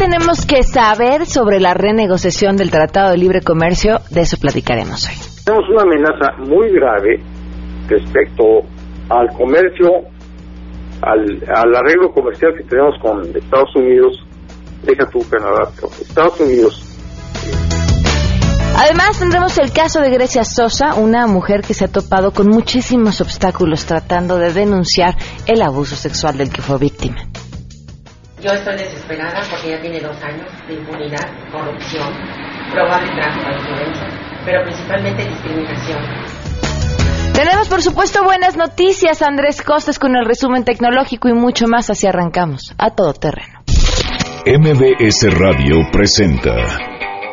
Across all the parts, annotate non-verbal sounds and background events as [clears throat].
tenemos que saber sobre la renegociación del Tratado de Libre Comercio? De eso platicaremos hoy. Tenemos una amenaza muy grave respecto al comercio, al, al arreglo comercial que tenemos con Estados Unidos, deja tu Canadá, Estados Unidos Además tendremos el caso de Grecia Sosa, una mujer que se ha topado con muchísimos obstáculos tratando de denunciar el abuso sexual del que fue víctima. Yo estoy desesperada porque ya tiene dos años de impunidad, corrupción, probable tráfico de influencia, pero principalmente discriminación. Tenemos, por supuesto, buenas noticias. Andrés Costes con el resumen tecnológico y mucho más. Así arrancamos a todo terreno. MBS Radio presenta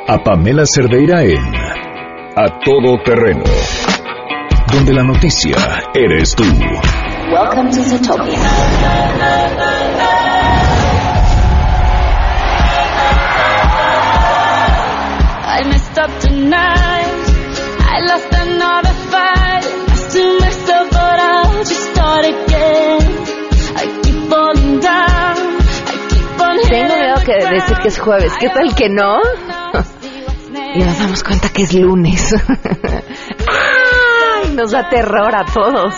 a Pamela Cerdeira en A Todo Terreno, donde la noticia eres tú. Welcome to Zootopia. Tonight. I lost another fight. I still messed up, but I'll just start again. I keep falling down. I keep on Tengo miedo que decir que es jueves. ¿Qué tal que no? y nos damos cuenta que es lunes. [laughs] ¡Ay! Nos da terror a todos.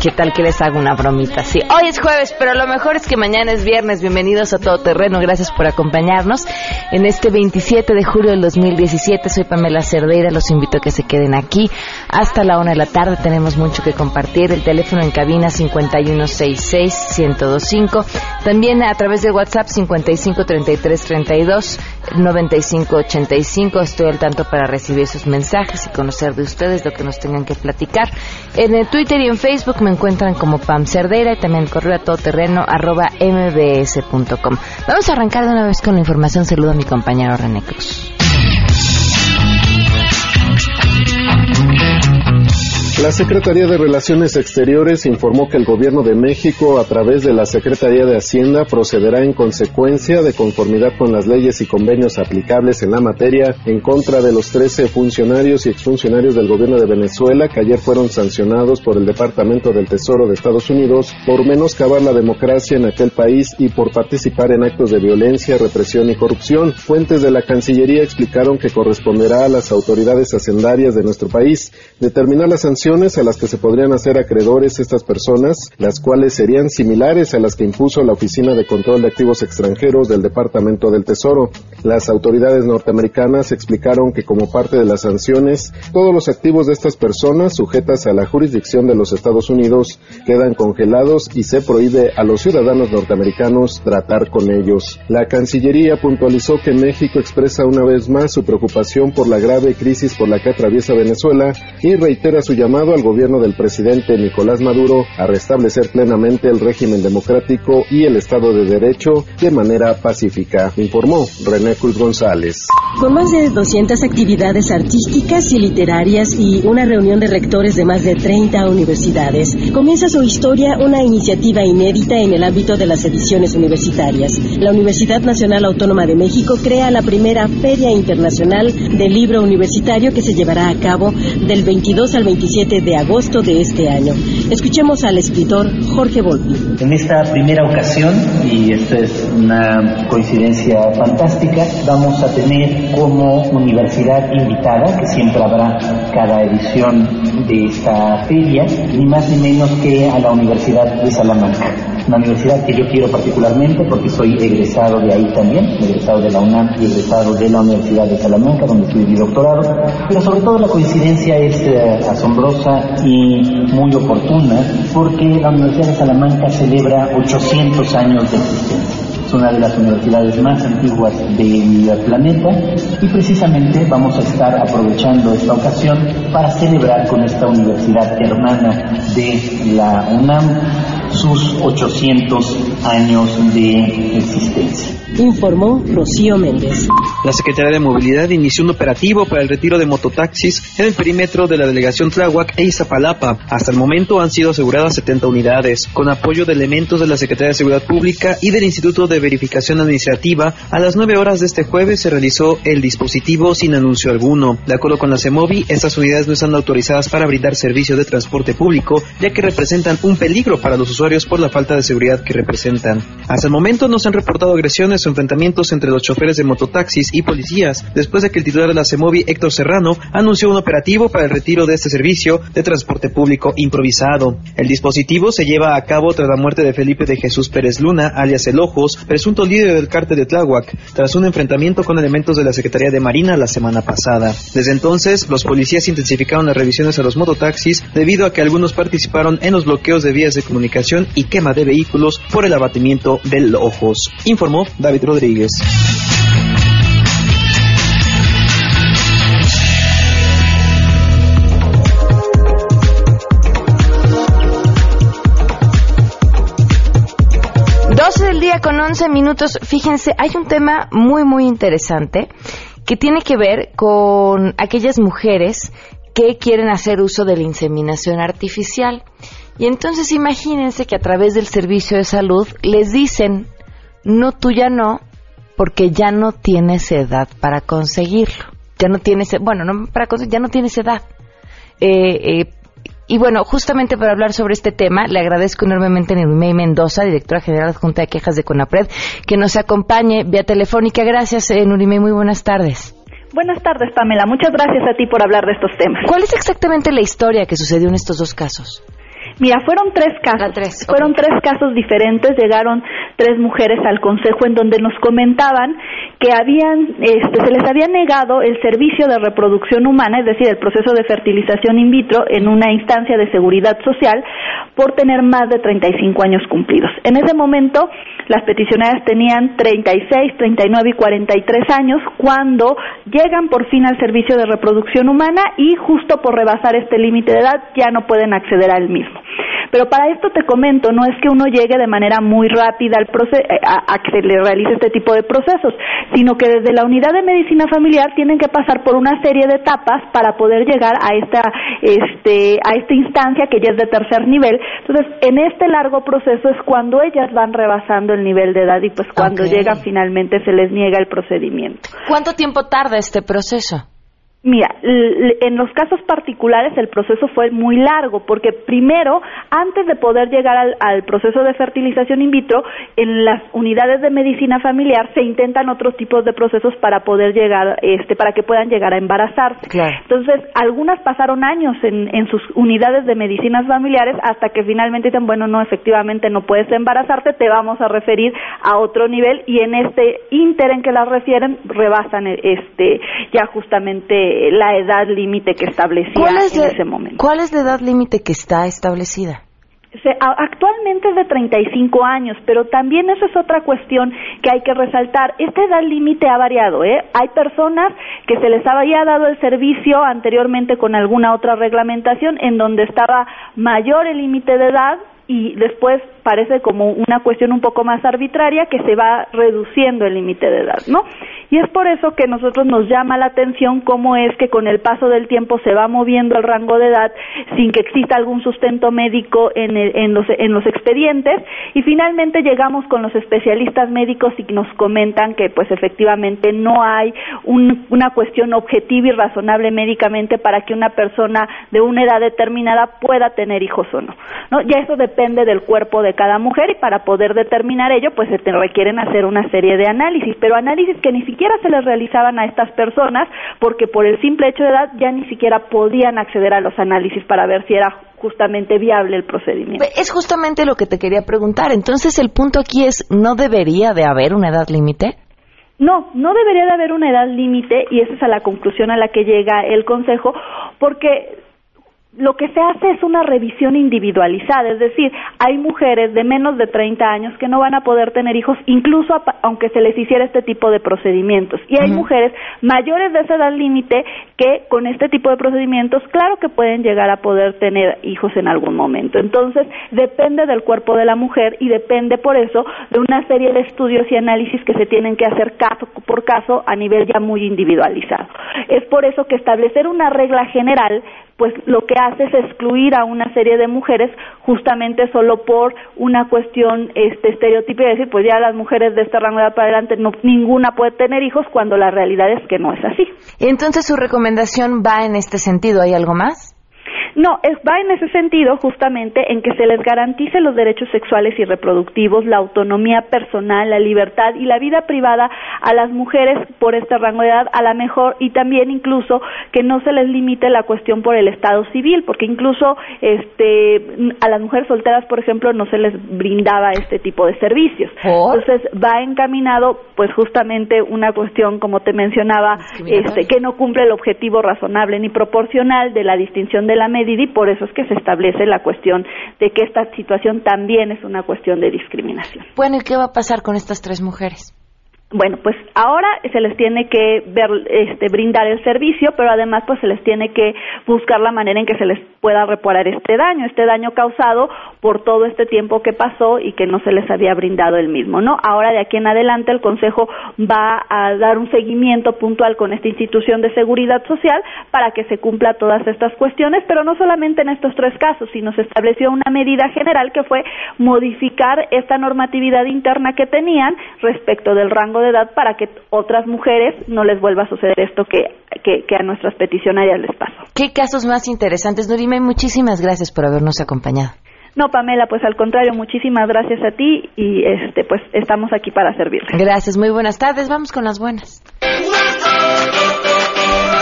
¿Qué tal que les hago una bromita? Sí, hoy es jueves, pero lo mejor es que mañana es viernes. Bienvenidos a Todo Terreno. Gracias por acompañarnos en este 27 de julio del 2017. Soy Pamela Cerdeira. Los invito a que se queden aquí hasta la una de la tarde. Tenemos mucho que compartir. El teléfono en cabina 5166-1025. También a través de WhatsApp 553332-9585. Estoy al tanto para recibir sus mensajes y conocer de ustedes lo que nos tengan que platicar. En el Twitter y en Facebook me encuentran como Pam Cerdeira y también correo a todoterreno arroba mbs.com. Vamos a arrancar de una vez con la información. Saludo a mi compañero René. La Secretaría de Relaciones Exteriores informó que el Gobierno de México, a través de la Secretaría de Hacienda, procederá en consecuencia de conformidad con las leyes y convenios aplicables en la materia en contra de los 13 funcionarios y exfuncionarios del Gobierno de Venezuela que ayer fueron sancionados por el Departamento del Tesoro de Estados Unidos por menoscabar la democracia en aquel país y por participar en actos de violencia, represión y corrupción. Fuentes de la Cancillería explicaron que corresponderá a las autoridades hacendarias de nuestro país determinar las sanciones a las que se podrían hacer acreedores estas personas, las cuales serían similares a las que impuso la Oficina de Control de Activos Extranjeros del Departamento del Tesoro. Las autoridades norteamericanas explicaron que como parte de las sanciones, todos los activos de estas personas sujetas a la jurisdicción de los Estados Unidos quedan congelados y se prohíbe a los ciudadanos norteamericanos tratar con ellos. La Cancillería puntualizó que México expresa una vez más su preocupación por la grave crisis por la que atraviesa Venezuela y reitera su llamado al gobierno del presidente Nicolás Maduro a restablecer plenamente el régimen democrático y el Estado de Derecho de manera pacífica, informó René Cruz González. Con más de 200 actividades artísticas y literarias y una reunión de rectores de más de 30 universidades, comienza su historia una iniciativa inédita en el ámbito de las ediciones universitarias. La Universidad Nacional Autónoma de México crea la primera Feria Internacional del Libro Universitario que se llevará a cabo del 22 al 27 de agosto de este año. Escuchemos al escritor Jorge Volpi. En esta primera ocasión, y esta es una coincidencia fantástica, vamos a tener como universidad invitada, que siempre habrá cada edición de esta feria, ni más ni menos que a la Universidad de Salamanca una universidad que yo quiero particularmente porque soy egresado de ahí también, egresado de la UNAM y egresado de la Universidad de Salamanca, donde estudié mi doctorado, pero sobre todo la coincidencia es eh, asombrosa y muy oportuna porque la Universidad de Salamanca celebra 800 años de existencia. Es una de las universidades más antiguas del planeta y precisamente vamos a estar aprovechando esta ocasión para celebrar con esta universidad hermana de la UNAM sus 800 años de existencia. Informó Rocío Méndez. La Secretaría de Movilidad inició un operativo para el retiro de mototaxis en el perímetro de la delegación Tláhuac e Izapalapa. Hasta el momento han sido aseguradas 70 unidades, con apoyo de elementos de la Secretaría de Seguridad Pública y del Instituto de Verificación Administrativa. A las 9 horas de este jueves se realizó el dispositivo sin anuncio alguno. De acuerdo con la CEMOVI, estas unidades no están autorizadas para brindar servicio de transporte público, ya que representan un peligro para los usuarios usuarios por la falta de seguridad que representan. Hasta el momento no se han reportado agresiones o enfrentamientos entre los choferes de mototaxis y policías, después de que el titular de la CEMOVI, Héctor Serrano, anunció un operativo para el retiro de este servicio de transporte público improvisado. El dispositivo se lleva a cabo tras la muerte de Felipe de Jesús Pérez Luna, alias El Ojos, presunto líder del cártel de Tláhuac, tras un enfrentamiento con elementos de la Secretaría de Marina la semana pasada. Desde entonces, los policías intensificaron las revisiones a los mototaxis debido a que algunos participaron en los bloqueos de vías de comunicación y quema de vehículos por el abatimiento del Ojos, informó David Rodríguez. 12 del día con 11 minutos. Fíjense, hay un tema muy, muy interesante que tiene que ver con aquellas mujeres que quieren hacer uso de la inseminación artificial. Y entonces imagínense que a través del servicio de salud les dicen, no, tú ya no, porque ya no tienes edad para conseguirlo. Ya no tienes, bueno, no para conseguir, ya no tienes edad. Eh, eh, y bueno, justamente para hablar sobre este tema, le agradezco enormemente a Nurimey Mendoza, directora general adjunta de quejas de CONAPRED, que nos acompañe vía telefónica. Gracias, eh, Nurimey, muy buenas tardes. Buenas tardes, Pamela. Muchas gracias a ti por hablar de estos temas. ¿Cuál es exactamente la historia que sucedió en estos dos casos? Mira, fueron tres casos. Fueron tres casos diferentes. Llegaron tres mujeres al consejo en donde nos comentaban que habían, este, se les había negado el servicio de reproducción humana, es decir, el proceso de fertilización in vitro en una instancia de seguridad social por tener más de 35 años cumplidos. En ese momento, las peticionarias tenían 36, 39 y 43 años cuando llegan por fin al servicio de reproducción humana y justo por rebasar este límite de edad ya no pueden acceder al mismo. Pero para esto te comento, no es que uno llegue de manera muy rápida al eh, a, que se le realice este tipo de procesos, sino que desde la unidad de medicina familiar tienen que pasar por una serie de etapas para poder llegar a esta, este, a esta instancia que ya es de tercer nivel. Entonces, en este largo proceso es cuando ellas van rebasando el nivel de edad y pues cuando llegan finalmente se les niega el procedimiento. ¿Cuánto tiempo tarda este proceso? Mira, en los casos particulares el proceso fue muy largo porque primero, antes de poder llegar al, proceso de fertilización in vitro, en las unidades de medicina familiar se intentan otros tipos de procesos para poder llegar, este, para que puedan llegar a embarazarse. Entonces, algunas pasaron años en, en sus unidades de medicinas familiares hasta que finalmente dicen, bueno, no, efectivamente no puedes embarazarte, te vamos a referir a otro nivel y en este inter en que las refieren rebasan este ya justamente la edad límite que establecía en ese momento. ¿Cuál es la edad límite que está establecida? actualmente es de 35 años, pero también esa es otra cuestión que hay que resaltar. Esta edad límite ha variado. ¿eh? Hay personas que se les había dado el servicio anteriormente con alguna otra reglamentación en donde estaba mayor el límite de edad y después parece como una cuestión un poco más arbitraria que se va reduciendo el límite de edad, ¿no? Y es por eso que nosotros nos llama la atención cómo es que con el paso del tiempo se va moviendo el rango de edad sin que exista algún sustento médico en, en, los, en los expedientes y finalmente llegamos con los especialistas médicos y nos comentan que pues efectivamente no hay una cuestión objetiva y razonable médicamente para que una persona de una edad determinada pueda tener hijos o no, ¿no? Ya eso depende del cuerpo de cada mujer y para poder determinar ello, pues se te requieren hacer una serie de análisis, pero análisis que ni siquiera se les realizaban a estas personas porque por el simple hecho de edad ya ni siquiera podían acceder a los análisis para ver si era justamente viable el procedimiento. Es justamente lo que te quería preguntar. Entonces el punto aquí es, ¿no debería de haber una edad límite? No, no debería de haber una edad límite y esa es a la conclusión a la que llega el Consejo, porque lo que se hace es una revisión individualizada, es decir, hay mujeres de menos de 30 años que no van a poder tener hijos, incluso aunque se les hiciera este tipo de procedimientos. Y hay mujeres mayores de esa edad límite que con este tipo de procedimientos, claro que pueden llegar a poder tener hijos en algún momento. Entonces, depende del cuerpo de la mujer y depende por eso de una serie de estudios y análisis que se tienen que hacer caso por caso a nivel ya muy individualizado. Es por eso que establecer una regla general pues lo que hace es excluir a una serie de mujeres justamente solo por una cuestión este estereotipo y decir pues ya las mujeres de esta rango de edad para adelante no, ninguna puede tener hijos cuando la realidad es que no es así. Entonces su recomendación va en este sentido, ¿hay algo más? No, es, va en ese sentido justamente en que se les garantice los derechos sexuales y reproductivos, la autonomía personal, la libertad y la vida privada a las mujeres por este rango de edad, a la mejor y también incluso que no se les limite la cuestión por el estado civil, porque incluso este a las mujeres solteras, por ejemplo, no se les brindaba este tipo de servicios. Entonces va encaminado, pues justamente una cuestión, como te mencionaba, este que no cumple el objetivo razonable ni proporcional de la distinción de la medida y por eso es que se establece la cuestión de que esta situación también es una cuestión de discriminación. Bueno, ¿y qué va a pasar con estas tres mujeres? Bueno, pues ahora se les tiene que ver, este, brindar el servicio, pero además pues se les tiene que buscar la manera en que se les pueda reparar este daño, este daño causado por todo este tiempo que pasó y que no se les había brindado el mismo, ¿no? Ahora de aquí en adelante el Consejo va a dar un seguimiento puntual con esta institución de seguridad social para que se cumpla todas estas cuestiones, pero no solamente en estos tres casos, sino se estableció una medida general que fue modificar esta normatividad interna que tenían respecto del rango de edad para que otras mujeres no les vuelva a suceder esto que, que, a nuestras peticionarias les pasó. ¿Qué casos más interesantes, Nurime? Muchísimas gracias por habernos acompañado. No, Pamela, pues al contrario, muchísimas gracias a ti y este pues estamos aquí para servirle. Gracias, muy buenas tardes. Vamos con las buenas.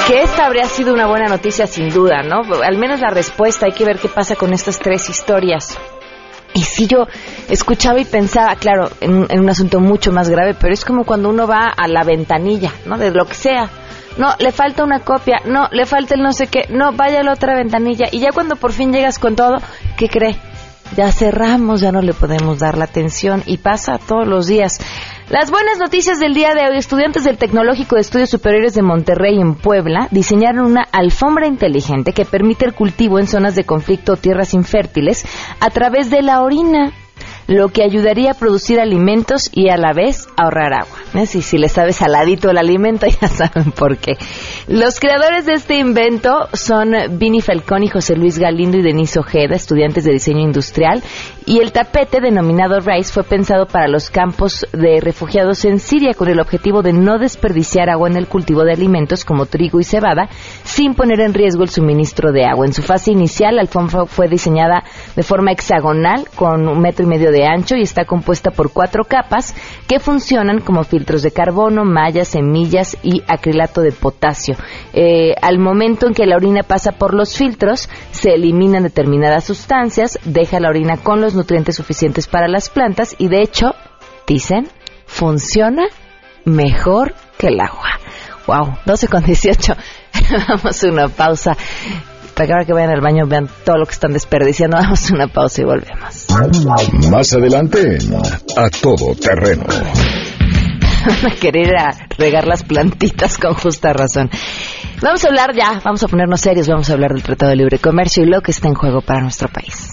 Que esta habría sido una buena noticia sin duda, ¿no? Al menos la respuesta, hay que ver qué pasa con estas tres historias. Y si yo escuchaba y pensaba, claro, en, un asunto mucho más grave, pero es como cuando uno va a la ventanilla, ¿no? De lo que sea. No, le falta una copia, no, le falta el no sé qué, no, vaya a la otra ventanilla. Y ya cuando por fin llegas con todo, ¿qué cree? Ya cerramos, ya no le podemos dar la atención y pasa todos los días. Las buenas noticias del día de hoy, estudiantes del Tecnológico de Estudios Superiores de Monterrey en Puebla diseñaron una alfombra inteligente que permite el cultivo en zonas de conflicto o tierras infértiles a través de la orina lo que ayudaría a producir alimentos y a la vez ahorrar agua. ¿Eh? Si, si le sabe saladito el alimento, [laughs] ya saben por qué. Los creadores de este invento son Vini Falcón y José Luis Galindo y Denise Ojeda, estudiantes de diseño industrial, y el tapete denominado Rice fue pensado para los campos de refugiados en Siria con el objetivo de no desperdiciar agua en el cultivo de alimentos como trigo y cebada sin poner en riesgo el suministro de agua. En su fase inicial, la fue diseñada de forma hexagonal con un metro y medio de ancho y está compuesta por cuatro capas que funcionan como filtros de carbono, mallas, semillas y acrilato de potasio. Eh, al momento en que la orina pasa por los filtros, se eliminan determinadas sustancias, deja la orina con los nutrientes suficientes para las plantas y de hecho, dicen, funciona mejor que el agua. Wow, 12 con 18. [laughs] Vamos a una pausa para que ahora que vayan al baño vean todo lo que están desperdiciando. [laughs] Vamos a una pausa y volvemos. Más adelante, a todo terreno. Van a querer regar las plantitas con justa razón. Vamos a hablar ya, vamos a ponernos serios, vamos a hablar del Tratado de Libre Comercio y lo que está en juego para nuestro país.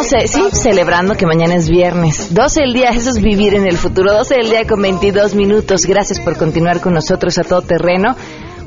Estamos eh, sí, celebrando que mañana es viernes. 12 del día, eso es vivir en el futuro. 12 del día con 22 minutos. Gracias por continuar con nosotros a todo terreno.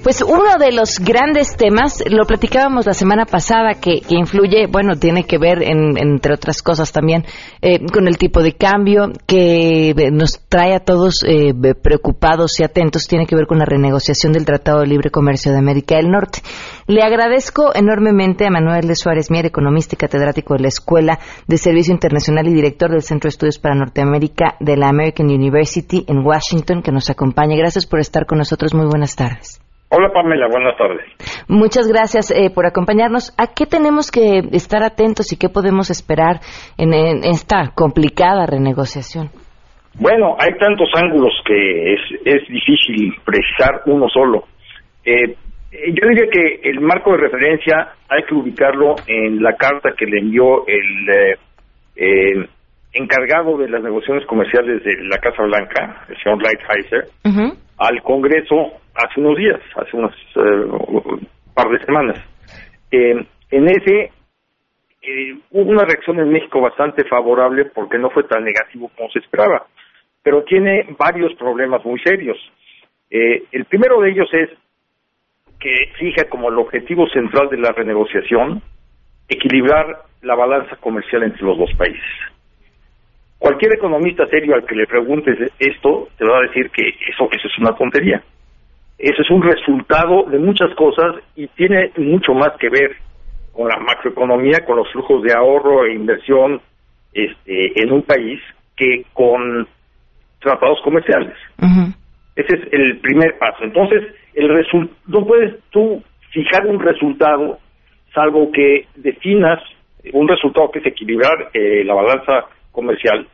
Pues uno de los grandes temas, lo platicábamos la semana pasada, que, influye, bueno, tiene que ver, entre otras cosas también, eh, con el tipo de cambio que nos trae a todos eh, preocupados y atentos, tiene que ver con la renegociación del Tratado de Libre Comercio de América del Norte. Le agradezco enormemente a Manuel de Suárez Mier, economista y catedrático de la Escuela de Servicio Internacional y director del Centro de Estudios para Norteamérica de la American University en Washington, que nos acompañe. Gracias por estar con nosotros. Muy buenas tardes. Hola Pamela, buenas tardes. Muchas gracias eh, por acompañarnos. ¿A qué tenemos que estar atentos y qué podemos esperar en, esta complicada renegociación? Bueno, hay tantos ángulos que es, es difícil precisar uno solo. Eh, yo diría que el marco de referencia hay que ubicarlo en la carta que le envió el, eh, encargado de las negociaciones comerciales de la Casa Blanca, el señor Lighthizer, al Congreso hace unos días, hace unos eh, par de semanas. Eh, en ese eh, hubo una reacción en México bastante favorable porque no fue tan negativo como se esperaba, pero tiene varios problemas muy serios. Eh, el primero de ellos es que fija como el objetivo central de la renegociación equilibrar la balanza comercial entre los dos países. Cualquier economista serio al que le preguntes esto te va a decir que eso, eso es una tontería. Eso es un resultado de muchas cosas y tiene mucho más que ver con la macroeconomía, con los flujos de ahorro e inversión este, en un país que con tratados comerciales. Ese es el primer paso. Entonces, el no puedes tú fijar un resultado salvo que definas un resultado que es equilibrar eh, la balanza comercial,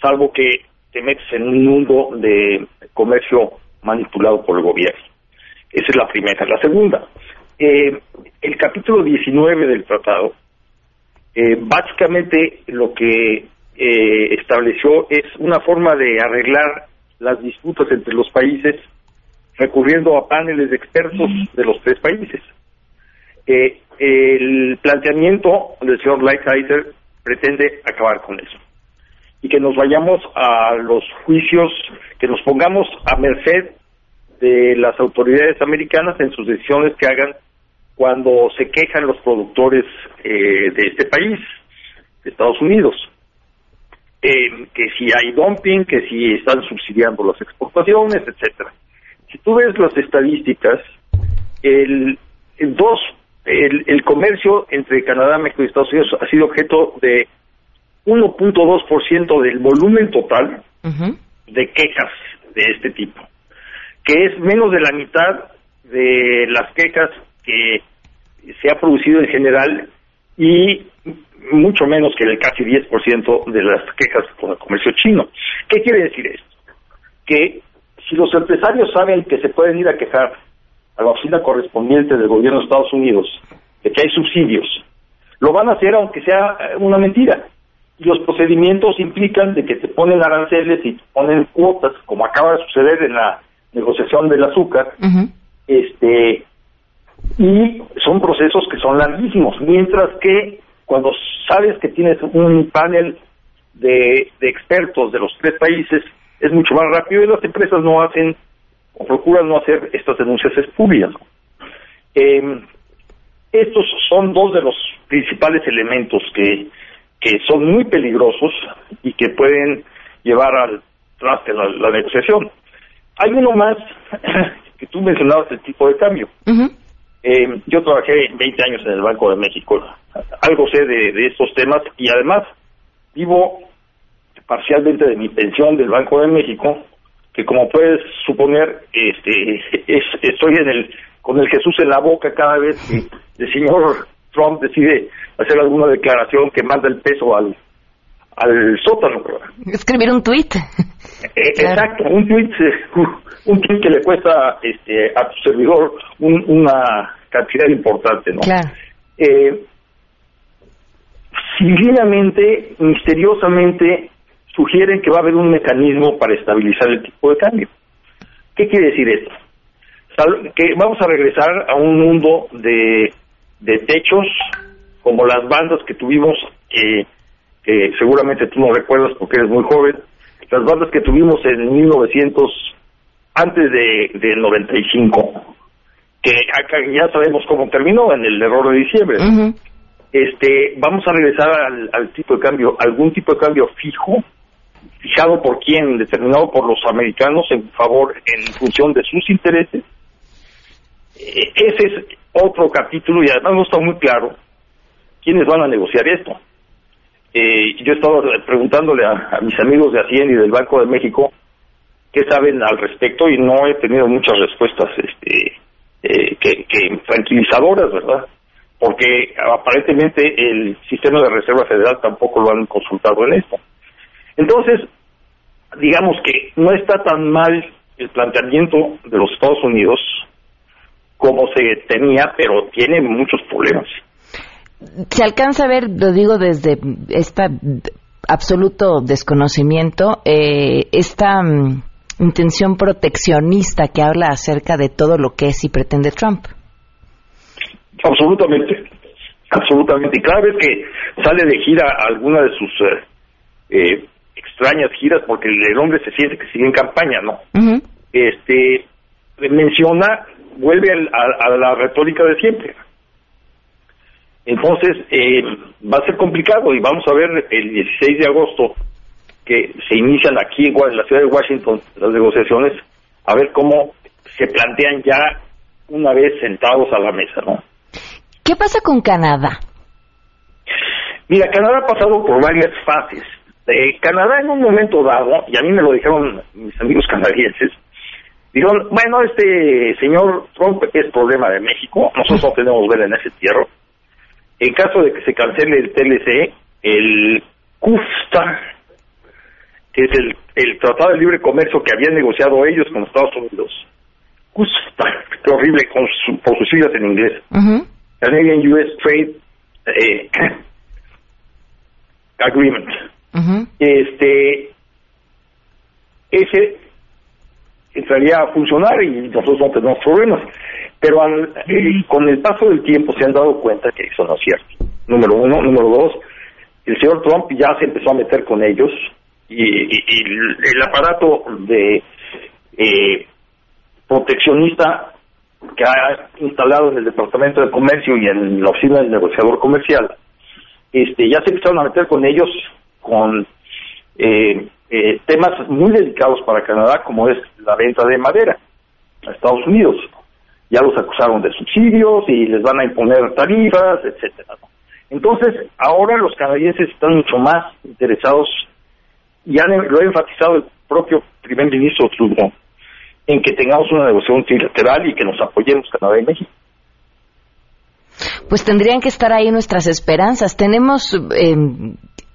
salvo que te metes en un mundo de comercio manipulado por el gobierno. Esa es la primera. La segunda, eh, el capítulo 19 del tratado, eh, básicamente lo que eh, estableció es una forma de arreglar las disputas entre los países recurriendo a paneles de expertos de los tres países. el planteamiento del señor Lighthizer pretende acabar con eso y que nos vayamos a los juicios, que nos pongamos a merced de las autoridades americanas en sus decisiones que hagan cuando se quejan los productores eh, de este país, de Estados Unidos, eh, que si hay dumping, que si están subsidiando las exportaciones, etcétera. Si tú ves las estadísticas, el, dos, el, comercio entre Canadá, México y Estados Unidos ha sido objeto de 1.2% del volumen total de quejas de este tipo, que es menos de la mitad de las quejas que se ha producido en general y mucho menos que el casi 10% de las quejas con el comercio chino. ¿Qué quiere decir esto? Que si los empresarios saben que se pueden ir a quejar a la oficina correspondiente del gobierno de Estados Unidos de que hay subsidios, lo van a hacer aunque sea una mentira. Y los procedimientos implican de que te ponen aranceles y te ponen cuotas, como acaba de suceder en la negociación del azúcar, este y son procesos que son larguísimos, mientras que cuando sabes que tienes un panel de, expertos de los tres países, es mucho más rápido y las empresas no hacen o procuran no hacer estas denuncias espurias. Em, estos son dos de los principales elementos que, que son muy peligrosos y que pueden llevar al traste la, la negociación. Hay uno más [clears throat] que tú mencionabas, el tipo de cambio. Eh, yo trabajé 20 años en el Banco de México, algo sé de, estos temas y además vivo parcialmente de mi pensión del Banco de México, que como puedes suponer, este, [laughs] estoy en el con el Jesús en la boca cada vez que el señor Trump decide hacer alguna declaración que manda el peso al al sótano. Escribir un tuit. Eh, [laughs] exacto, un tuit, [laughs] un tuit que le cuesta este, a tu servidor una cantidad importante, ¿no? Claro. Eh, misteriosamente, sugieren que va a haber un mecanismo para estabilizar el tipo de cambio. ¿Qué quiere decir esto? Que vamos a regresar a un mundo de, de techos como las bandas que tuvimos que seguramente tú no recuerdas porque eres muy joven, las bandas que tuvimos en 1900, antes de, del 95, que acá ya sabemos cómo terminó en el error de diciembre. Este, vamos a regresar al, tipo de cambio, algún tipo de cambio fijo, fijado por quién, determinado por los americanos en favor, en función de sus intereses. E, ese es otro capítulo y además no está muy claro quiénes van a negociar esto. Eh, yo he estado preguntándole a, mis amigos de Hacienda y del Banco de México qué saben al respecto y no he tenido muchas respuestas este, eh, que, tranquilizadoras, ¿verdad? Porque aparentemente el sistema de Reserva Federal tampoco lo han consultado en esto. Entonces, digamos que no está tan mal el planteamiento de los Estados Unidos como se tenía, pero tiene muchos problemas se alcanza a ver, lo digo desde esta absoluto desconocimiento eh, esta mm, intención proteccionista que habla acerca de todo lo que es y pretende Trump. Absolutamente, absolutamente. Y cada vez que sale de gira alguna de sus eh, eh, extrañas giras, porque el hombre se siente que sigue en campaña, ¿no? Este menciona, vuelve al- a, a la retórica de siempre. Entonces, eh, va a ser complicado y vamos a ver el 16 de agosto que se inician aquí en la ciudad de Washington las negociaciones, a ver cómo se plantean ya una vez sentados a la mesa, ¿no? ¿Qué pasa con Canadá? Mira, Canadá ha pasado por varias fases. Eh, Canadá en un momento dado, y a mí me lo dijeron mis amigos canadienses, dijeron, bueno, este señor Trump es problema de México, nosotros no tenemos ver en ese tierra. En caso de que se cancele el TLC, el CUFTA, que es el, el Tratado de Libre Comercio que habían negociado ellos con Estados Unidos, CUFTA, qué horrible con su- por sus siglas en inglés, Canadian US Trade eh, Agreement. Este, ese entraría a funcionar y nosotros no tenemos problemas. Pero al- eh, con el paso del tiempo se han dado cuenta que eso no es cierto. Número uno. Número dos, el señor Trump ya se empezó a meter con ellos y, y- y el el aparato de eh, proteccionista que ha instalado en el Departamento de Comercio y en la oficina del negociador comercial, este, ya se empezaron a meter con ellos con eh, eh, temas muy delicados para Canadá, como es la venta de madera a Estados Unidos. Ya los acusaron de subsidios y les van a imponer tarifas, etcétera. Entonces, ahora los canadienses están mucho más interesados y han, lo ha enfatizado el propio primer ministro Trudeau en que tengamos una negociación trilateral y que nos apoyemos Canadá y México. Pues tendrían que estar ahí nuestras esperanzas. ¿Tenemos eh,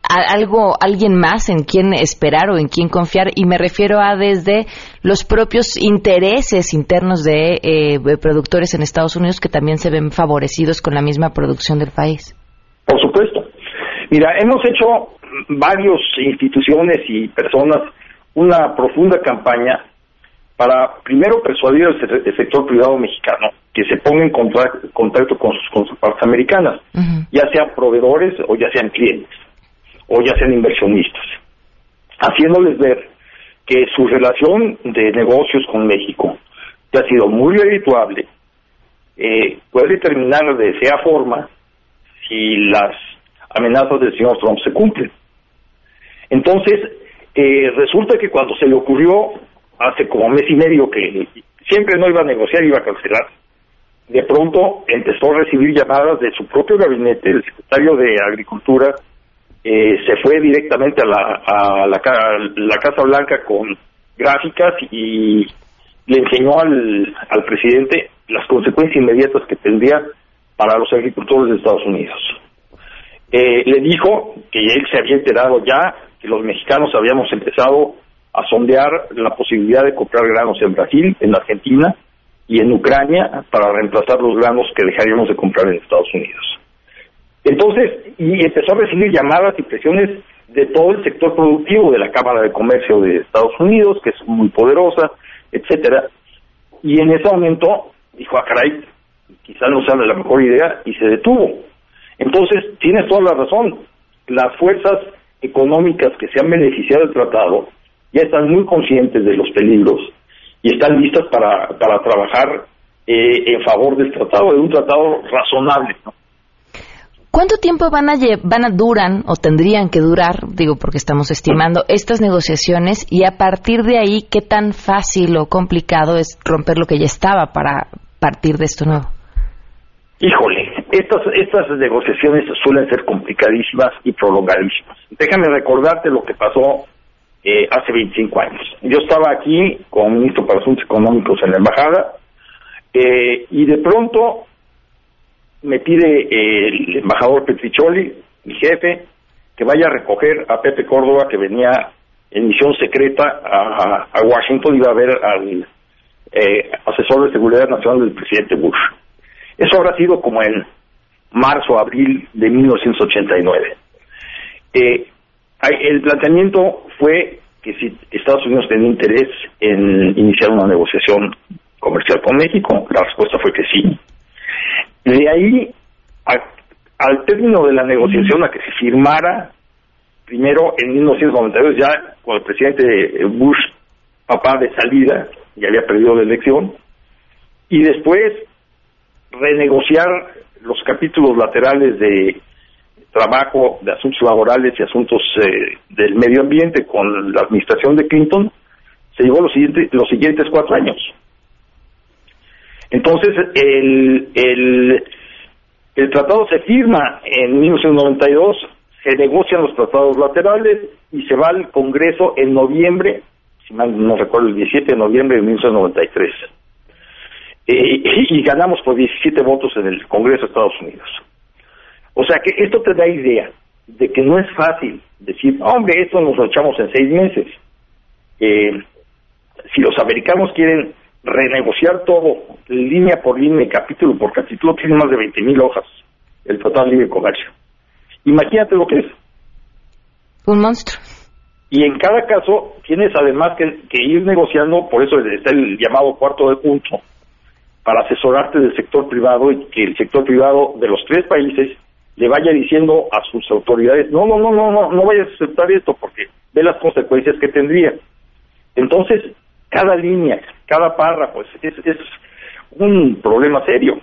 algo, alguien más en quien esperar o en quien confiar? Y me refiero a desde los propios intereses internos de eh, productores en Estados Unidos que también se ven favorecidos con la misma producción del país. Por supuesto. Mira, hemos hecho varias instituciones y personas una profunda campaña para primero persuadir al sector privado mexicano que se ponga en contra- contacto con sus contrapartes americanas, ya sean proveedores o ya sean clientes o ya sean inversionistas, haciéndoles ver que su relación de negocios con México que ha sido muy redituable eh, puede terminar de esa forma si las amenazas del señor Trump se cumplen. Entonces, eh, resulta que cuando se le ocurrió hace como mes y medio que siempre no iba a negociar, iba a cancelar, de pronto empezó a recibir llamadas de su propio gabinete, el secretario de Agricultura eh, se fue directamente a la, a la, ca- la Casa Blanca con gráficas y le enseñó al, al presidente las consecuencias inmediatas que tendría para los agricultores de Estados Unidos. Eh, le dijo que él se había enterado ya que los mexicanos habíamos empezado a sondear la posibilidad de comprar granos en Brasil, en Argentina y en Ucrania para reemplazar los granos que dejaríamos de comprar en Estados Unidos. Entonces, y empezó a recibir llamadas y presiones de todo el sector productivo de la Cámara de Comercio de Estados Unidos, que es muy poderosa, etcétera. Y en ese momento dijo, ah, caray, quizás no sea la mejor idea, y se detuvo. Entonces, tienes toda la razón. Las fuerzas económicas que se han beneficiado del tratado ya están muy conscientes de los peligros y están listas para, para trabajar eh, en favor del tratado, de un tratado razonable. ¿no? ¿Cuánto tiempo van a, van a duran o tendrían que durar, digo porque estamos estimando, estas negociaciones y a partir de ahí qué tan fácil o complicado es romper lo que ya estaba para partir de esto nuevo? Híjole, estas, estas negociaciones suelen ser complicadísimas y prolongadísimas. Déjame recordarte lo que pasó eh, hace 25 años. Yo estaba aquí como ministro para Asuntos Económicos en la embajada eh, y de pronto me pide el embajador Petricholi, mi jefe, que vaya a recoger a Pepe Córdoba, que venía en misión secreta a, a Washington, iba a ver al eh, asesor de seguridad nacional del presidente Bush. Eso habrá sido como en marzo, abril de 1989. Eh, El planteamiento fue que si Estados Unidos tenía interés en iniciar una negociación comercial con México, la respuesta fue que sí. De ahí, a- al término de la negociación a que se firmara, primero en 1992 ya con el presidente Bush, papá de salida, ya había perdido la elección, y después renegociar los capítulos laterales de trabajo, de asuntos laborales y asuntos eh, del medio ambiente con la administración de Clinton, se llevó los siguientes, los siguientes cuatro años. Entonces, el, el, tratado se firma en 1992, se negocian los tratados laterales y se va al Congreso en noviembre, si mal no recuerdo, el 17 de noviembre de 1993. Eh, y ganamos por 17 votos en el Congreso de Estados Unidos. O sea que esto te da idea de que no es fácil decir, hombre, esto nos lo echamos en seis meses. Eh, si los americanos quieren renegociar todo, línea por línea, capítulo por capítulo, tiene más de 20 mil hojas el de Libre Comercio. Imagínate lo que es. Un monstruo. Y en cada caso tienes además que, que ir negociando, por eso está el llamado cuarto de punto, para asesorarte del sector privado y que el sector privado de los tres países le vaya diciendo a sus autoridades, no, no, no, no, no, no vayas a aceptar esto porque ve las consecuencias que tendría. Entonces, cada línea, cada párrafo es, un problema serio.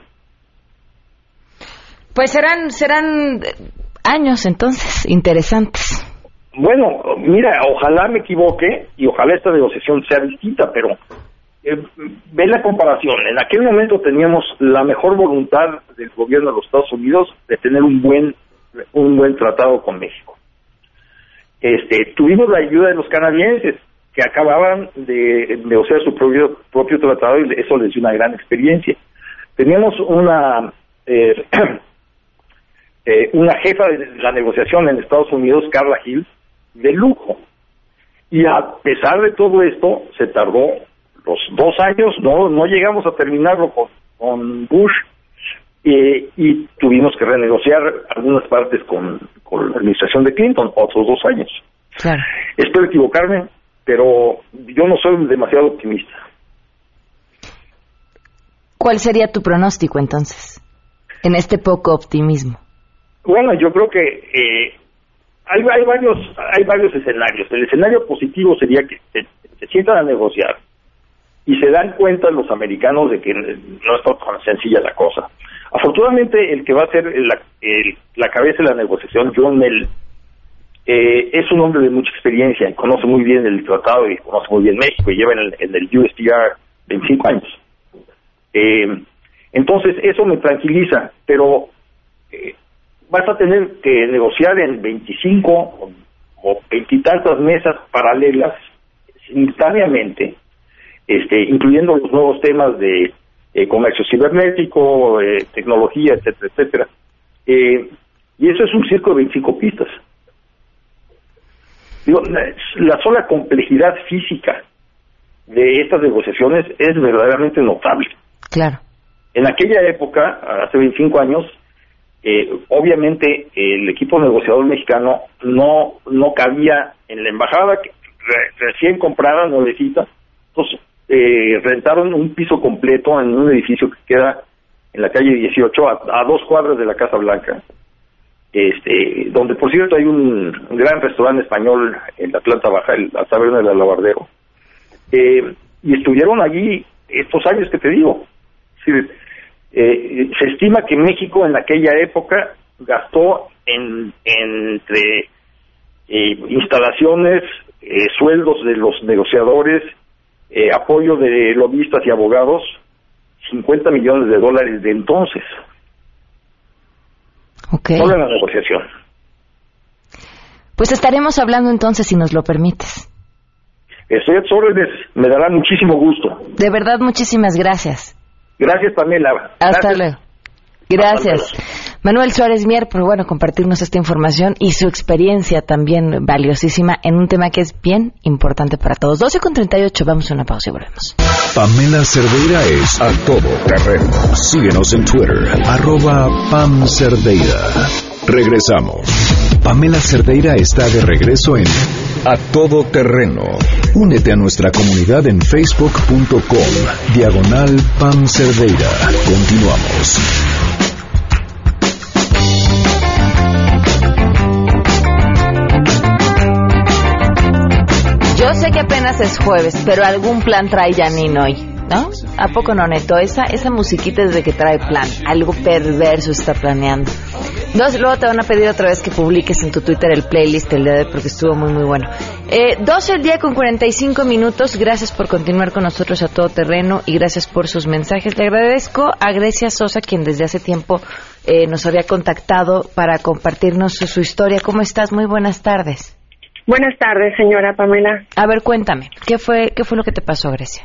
Pues serán, serán años entonces interesantes. Bueno, mira, ojalá me equivoque y ojalá esta negociación sea distinta, pero eh, ve la comparación. En aquel momento teníamos la mejor voluntad del gobierno de los Estados Unidos de tener un buen un buen tratado con México. Este, tuvimos la ayuda de los canadienses que acababan de negociar su propio propio tratado y eso les dio una gran experiencia. Teníamos una eh, [clears throat] eh, una jefa de la negociación en Estados Unidos, Carla Hill, de lujo. Y a pesar de todo esto, se tardó los dos años, no, no llegamos a terminarlo con, con Bush eh, y tuvimos que renegociar algunas partes con, con la administración de Clinton, otros dos años. Claro. Espero equivocarme, pero yo no soy demasiado optimista. ¿Cuál sería tu pronóstico entonces en este poco optimismo? Bueno, yo creo que eh, hay, hay varios hay varios escenarios. El escenario positivo sería que se, se sientan a negociar y se dan cuenta los americanos de que no es tan sencilla la cosa. Afortunadamente, el que va a ser la, el- la cabeza de la negociación, John Mel, eh, es un hombre de mucha experiencia conoce muy bien el tratado y conoce muy bien México y lleva en el, en el USTR 25 años. Eh, entonces, eso me tranquiliza, pero eh, vas a tener que negociar en 25 o- veintitantas mesas paralelas simultáneamente, este, incluyendo los nuevos temas de eh, comercio cibernético, tecnología, etcétera, etcétera. Y eso es un circo de 25 pistas. Digo, la, la sola complejidad física de estas negociaciones es verdaderamente notable. Claro. En aquella época, hace 25 años, eh, obviamente el equipo negociador mexicano no no cabía en la embajada que re- recién comprada, nuevecita, entonces eh, rentaron un piso completo en un edificio que queda en la calle 18, a, a dos cuadras de la Casa Blanca, este, donde por cierto hay un, gran restaurante español en la planta baja, el, la taberna del Alabardero, eh, y estuvieron allí estos años que te digo. Eh, se estima que México en aquella época gastó en, entre eh, instalaciones, eh, sueldos de los negociadores, apoyo de lobistas y abogados, 50 millones de dólares de entonces, Ok. solo en la negociación. Pues estaremos hablando entonces si nos lo permites. Estoy a tus órdenes, me dará muchísimo gusto. De verdad, muchísimas gracias. Gracias, Pamela. Hasta Gracias. luego. Gracias. Manuel Suárez Mier por bueno compartirnos esta información y su experiencia también valiosísima en un tema que es bien importante para todos. 12 con 38, vamos a una pausa y volvemos. Pamela Cerdeira es a todo terreno. Síguenos en Twitter, arroba Pam Cerdeira. Regresamos. Pamela Cerdeira está de regreso en A Todo Terreno. Únete a nuestra comunidad en facebook.com. Diagonal Pam Cerdeira. Continuamos. Yo sé que apenas es jueves, pero algún plan trae Janine hoy, ¿no? ¿A poco no, Neto? Esa, esa musiquita es de que trae plan. Algo perverso está planeando. Dos, luego te van a pedir otra vez que publiques en tu Twitter el playlist el día de hoy porque estuvo muy, muy bueno. Eh, 12 el día con 45 minutos. Gracias por continuar con nosotros a todo terreno y gracias por sus mensajes. Le agradezco a Grecia Sosa, quien desde hace tiempo eh, nos había contactado para compartirnos su, su historia. ¿Cómo estás? Muy buenas tardes. Buenas tardes, señora Pamela. A ver, cuéntame, ¿qué fue, qué fue lo que te pasó, Grecia?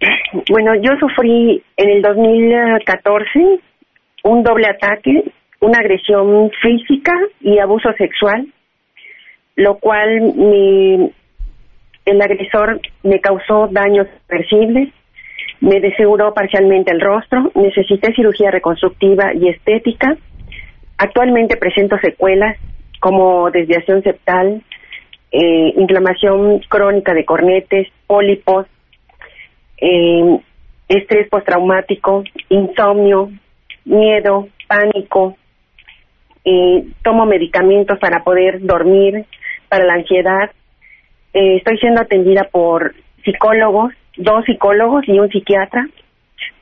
[clears throat] Bueno, yo sufrí en el 2014 un doble ataque, una agresión física y abuso sexual, lo cual mi, el agresor me causó daños irreversibles, me desfiguró parcialmente el rostro, necesité cirugía reconstructiva y estética. Actualmente presento secuelas como desviación septal, eh, inflamación crónica de cornetes, pólipos, eh, estrés postraumático, insomnio, miedo, pánico. Eh, tomo medicamentos para poder dormir, para la ansiedad. Eh, estoy siendo atendida por psicólogos, dos psicólogos y un psiquiatra,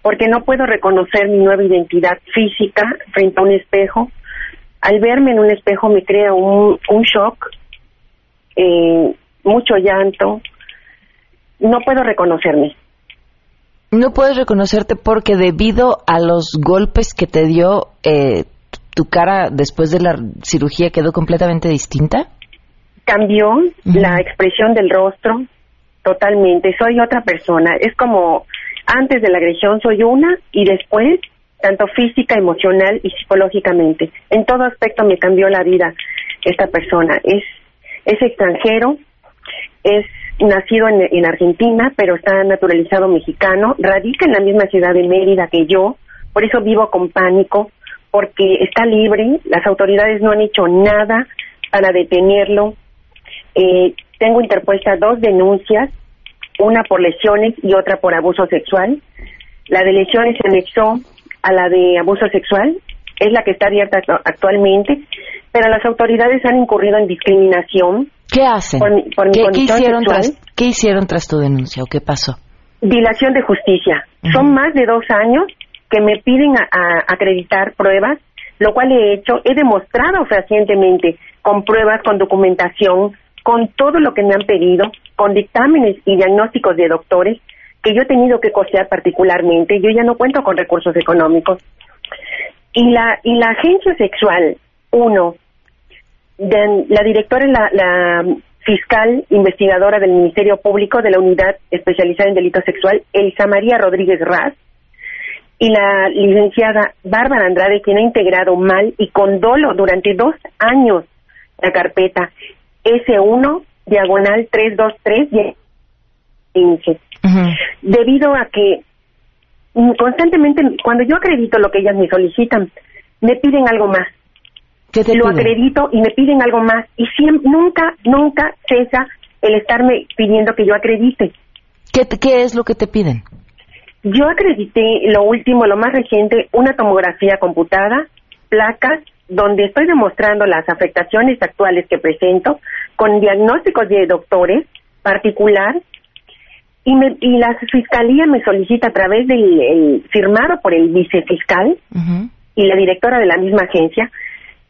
porque no puedo reconocer mi nueva identidad física frente a un espejo. Al verme en un espejo me crea un, un shock eh, mucho llanto. No puedo reconocerme. No puedes reconocerte porque debido a los golpes que te dio, eh, tu cara después de la cirugía quedó completamente distinta. Cambió la expresión del rostro totalmente. Soy otra persona. Es como antes de la agresión soy una y después tanto física, emocional y psicológicamente. En todo aspecto me cambió la vida esta persona. Es es extranjero, es nacido en, en, Argentina, pero está naturalizado mexicano, radica en la misma ciudad de Mérida que yo, por eso vivo con pánico, porque está libre, las autoridades no han hecho nada para detenerlo. Eh, tengo interpuestas dos denuncias, una por lesiones y otra por abuso sexual. La de lesiones se anexó a la de abuso sexual, es la que está abierta actualmente, pero las autoridades han incurrido en discriminación. ¿Qué hacen? Por por mi ¿Qué, ¿qué hicieron sexual. tras, ¿Qué hicieron tras tu denuncia o qué pasó? Dilación de justicia. Son más de dos años que me piden a, a acreditar pruebas, lo cual he hecho, he demostrado fehacientemente con pruebas, con documentación, con todo lo que me han pedido, con dictámenes y diagnósticos de doctores que yo he tenido que costear particularmente. Yo ya no cuento con recursos económicos. Y la, y la agencia sexual, uno, de, la directora es la, la fiscal investigadora del Ministerio Público de la Unidad Especializada en Delito Sexual, Elsa María Rodríguez Raz, y la licenciada Bárbara Andrade, quien ha integrado mal y con dolo durante dos años la carpeta S1, diagonal 323 y 15. Debido a que mm, constantemente, cuando yo acredito lo que ellas me solicitan, me piden algo más. ¿Qué te lo piden? acredito y me piden algo más. Y siempre, nunca, nunca cesa el estarme pidiendo que yo acredite. ¿Qué, ¿Qué es lo que te piden? Yo acredité lo último, lo más reciente, una tomografía computada, placas, donde estoy demostrando las afectaciones actuales que presento, con diagnósticos de doctores particular, y, me, y la fiscalía me solicita a través del el firmado por el vicefiscal y la directora de la misma agencia,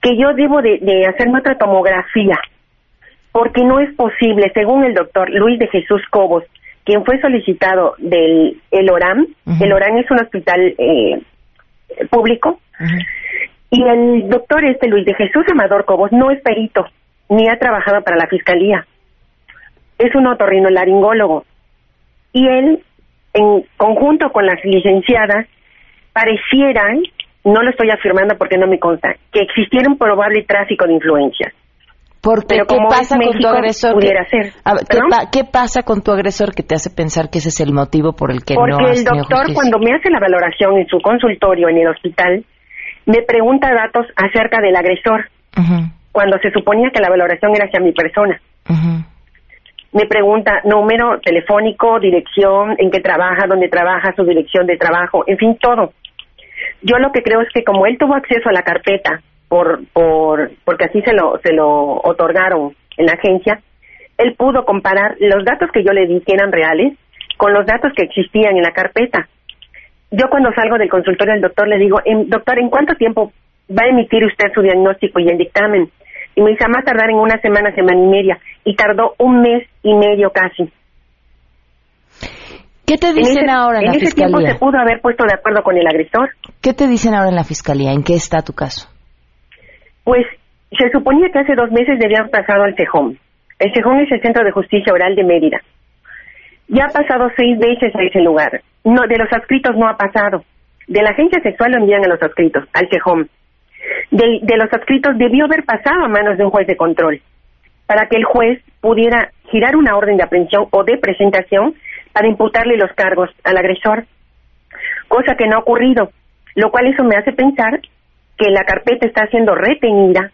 que yo debo de, de hacerme otra tomografía, porque no es posible, según el doctor Luis de Jesús Cobos, quien fue solicitado del el ORAM, el ORAM es un hospital eh, público, y el doctor este Luis de Jesús Amador Cobos no es perito, ni ha trabajado para la fiscalía, es un otorrinolaringólogo, y él, en conjunto con las licenciadas, parecieran, no lo estoy afirmando porque no me consta, que existiera un probable tráfico de influencias. Porque, Pero ¿qué como pasa con tu agresor? que- ser. A ¿qué, ¿Perdón? pa- qué pasa con tu agresor que te hace pensar que ese es el motivo por el que Porque no has el doctor, cuando me hace la valoración en su consultorio en el hospital, me pregunta datos acerca del agresor. cuando se suponía que la valoración era hacia mi persona. Me pregunta número telefónico, dirección, en qué trabaja, dónde trabaja, su dirección de trabajo, en fin, todo. Yo lo que creo es que como él tuvo acceso a la carpeta por, por, porque así se lo, se lo otorgaron en la agencia, él pudo comparar los datos que yo le di, que eran reales, con los datos que existían en la carpeta. Yo cuando salgo del consultorio del doctor le digo, doctor, ¿en cuánto tiempo va a emitir usted su diagnóstico y el dictamen? Y me dice, a más tardar en una semana, semana y media. Y tardó un mes y medio casi. ¿Qué te dicen ahora en, la fiscalía? En ese tiempo se pudo haber puesto de acuerdo con el agresor. ¿Qué te dicen ahora en la fiscalía? ¿En qué está tu caso? Pues se suponía que hace dos meses debían pasado al Cejón. El Cejón es el Centro de Justicia Oral de Mérida. Ya ha pasado seis veces a ese lugar. No, de los adscritos no ha pasado. De la agencia sexual lo envían a los adscritos, al Cejón. De, de los adscritos debió haber pasado a manos de un juez de control para que el juez pudiera girar una orden de aprehensión o de presentación para imputarle los cargos al agresor, cosa que no ha ocurrido, lo cual eso me hace pensar que la carpeta está siendo retenida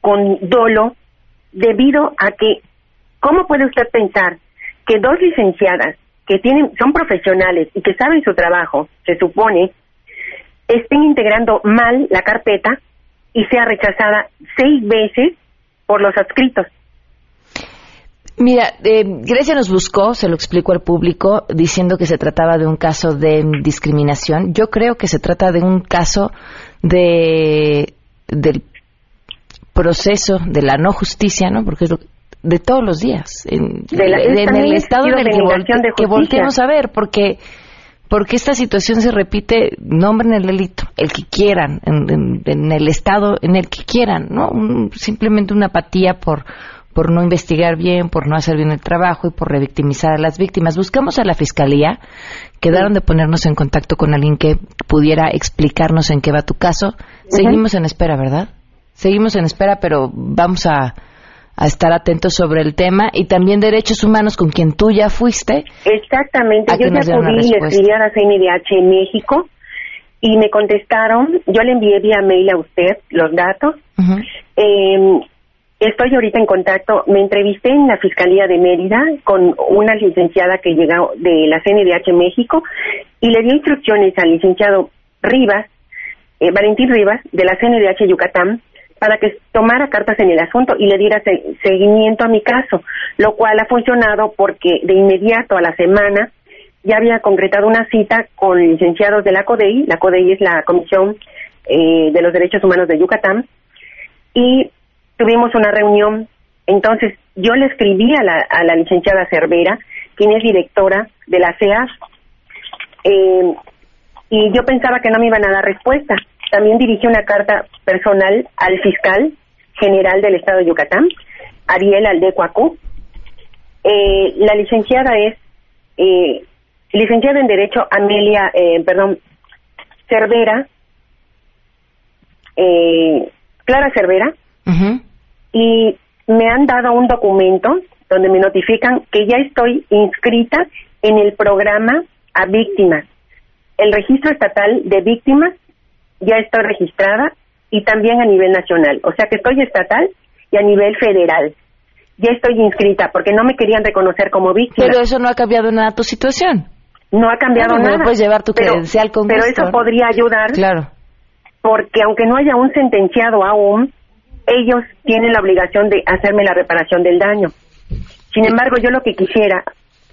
con dolo debido a que, ¿cómo puede usted pensar que dos licenciadas que tienen, son profesionales y que saben su trabajo, se supone, estén integrando mal la carpeta y sea rechazada seis veces por los adscritos? Mira, eh, Grecia nos buscó, se lo explico al público, diciendo que se trataba de un caso de discriminación. Yo creo que se trata de un caso de del proceso de la no justicia, ¿no? Porque es lo, de todos los días, en, el estado en el que, que volteemos a ver, porque porque esta situación se repite, nombren el delito, el que quieran, en, en el estado en el que quieran, ¿no? simplemente una apatía por por no investigar bien, por no hacer bien el trabajo y por revictimizar a las víctimas. Buscamos a la fiscalía, quedaron de ponernos en contacto con alguien que pudiera explicarnos en qué va tu caso. Seguimos en espera, ¿verdad? Seguimos en espera, pero vamos a, estar atentos sobre el tema y también derechos humanos con quien tú ya fuiste. Exactamente, yo ya acudí y le escribí a la CNDH en México y me contestaron, yo le envié vía mail a usted los datos. Estoy ahorita en contacto, me entrevisté en la Fiscalía de Mérida con una licenciada que llegó de la CNDH México y le dio instrucciones al licenciado Rivas, eh, Valentín Rivas, de la CNDH Yucatán, para que tomara cartas en el asunto y le diera seguimiento a mi caso, lo cual ha funcionado porque de inmediato a la semana ya había concretado una cita con licenciados de la CODEI, la CODEI es la Comisión eh, de los Derechos Humanos de Yucatán, y tuvimos una reunión, entonces yo le escribí a la, licenciada Cervera, quien es directora de la CEA, eh, y yo pensaba que no me iban a dar respuesta. También dirigí una carta personal al fiscal general del estado de Yucatán, Ariel Aldecuacú. Eh, la licenciada es eh, licenciada en Derecho Amelia, eh, perdón, Cervera, eh, Clara Cervera, y me han dado un documento donde me notifican que ya estoy inscrita en el programa a víctimas. El registro estatal de víctimas ya estoy registrada y también a nivel nacional. O sea que estoy estatal y a nivel federal. Ya estoy inscrita porque no me querían reconocer como víctima. Pero eso no ha cambiado nada tu situación. No ha cambiado nada. No puedes llevar tu credencial con Pero eso podría ayudar. Claro. Porque aunque no haya un sentenciado aún, ellos tienen la obligación de hacerme la reparación del daño. Sin embargo, yo lo que quisiera,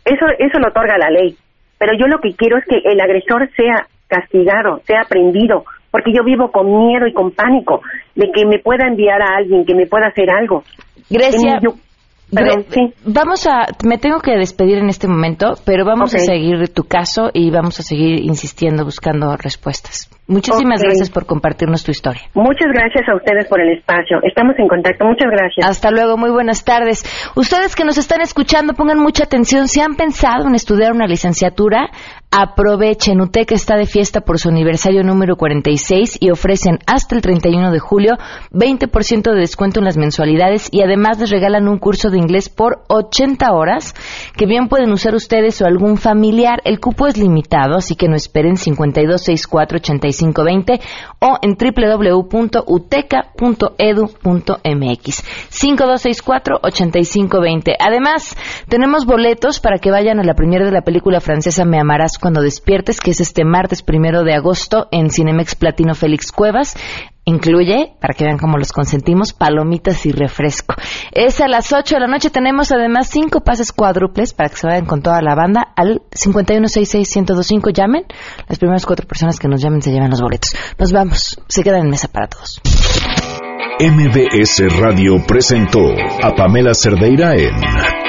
eso, eso lo otorga la ley, pero yo lo que quiero es que el agresor sea castigado, sea aprendido, porque yo vivo con miedo y con pánico de que me pueda enviar a alguien, que me pueda hacer algo. Grecia, Vamos a, me tengo que despedir en este momento, pero vamos a seguir tu caso y vamos a seguir insistiendo, buscando respuestas. Muchísimas gracias por compartirnos tu historia. Muchas gracias a ustedes por el espacio. Estamos en contacto. Muchas gracias. Hasta luego. Muy buenas tardes. Ustedes que nos están escuchando, pongan mucha atención. Si han pensado en estudiar una licenciatura, Aprovechen, UTEC está de fiesta por su aniversario número 46 y ofrecen hasta el 31 de julio 20% de descuento en las mensualidades y además les regalan un curso de inglés por 80 horas que bien pueden usar ustedes o algún familiar. El cupo es limitado, así que no esperen 52648520 o en www.uteca.edu.mx 52648520. Además, tenemos boletos para que vayan a la primera de la película francesa Me amarás cuando despiertes, que es este martes primero de agosto en Cinemex Platino Félix Cuevas. Incluye, para que vean cómo los consentimos, palomitas y refresco. Es a las 8 de la noche. Tenemos además cinco pases cuádruples para que se vayan con toda la banda al 5166125. Llamen. Las primeras cuatro personas que nos llamen se llevan los boletos. Nos vamos. Se quedan en mesa para todos. MBS Radio presentó a Pamela Cerdeira en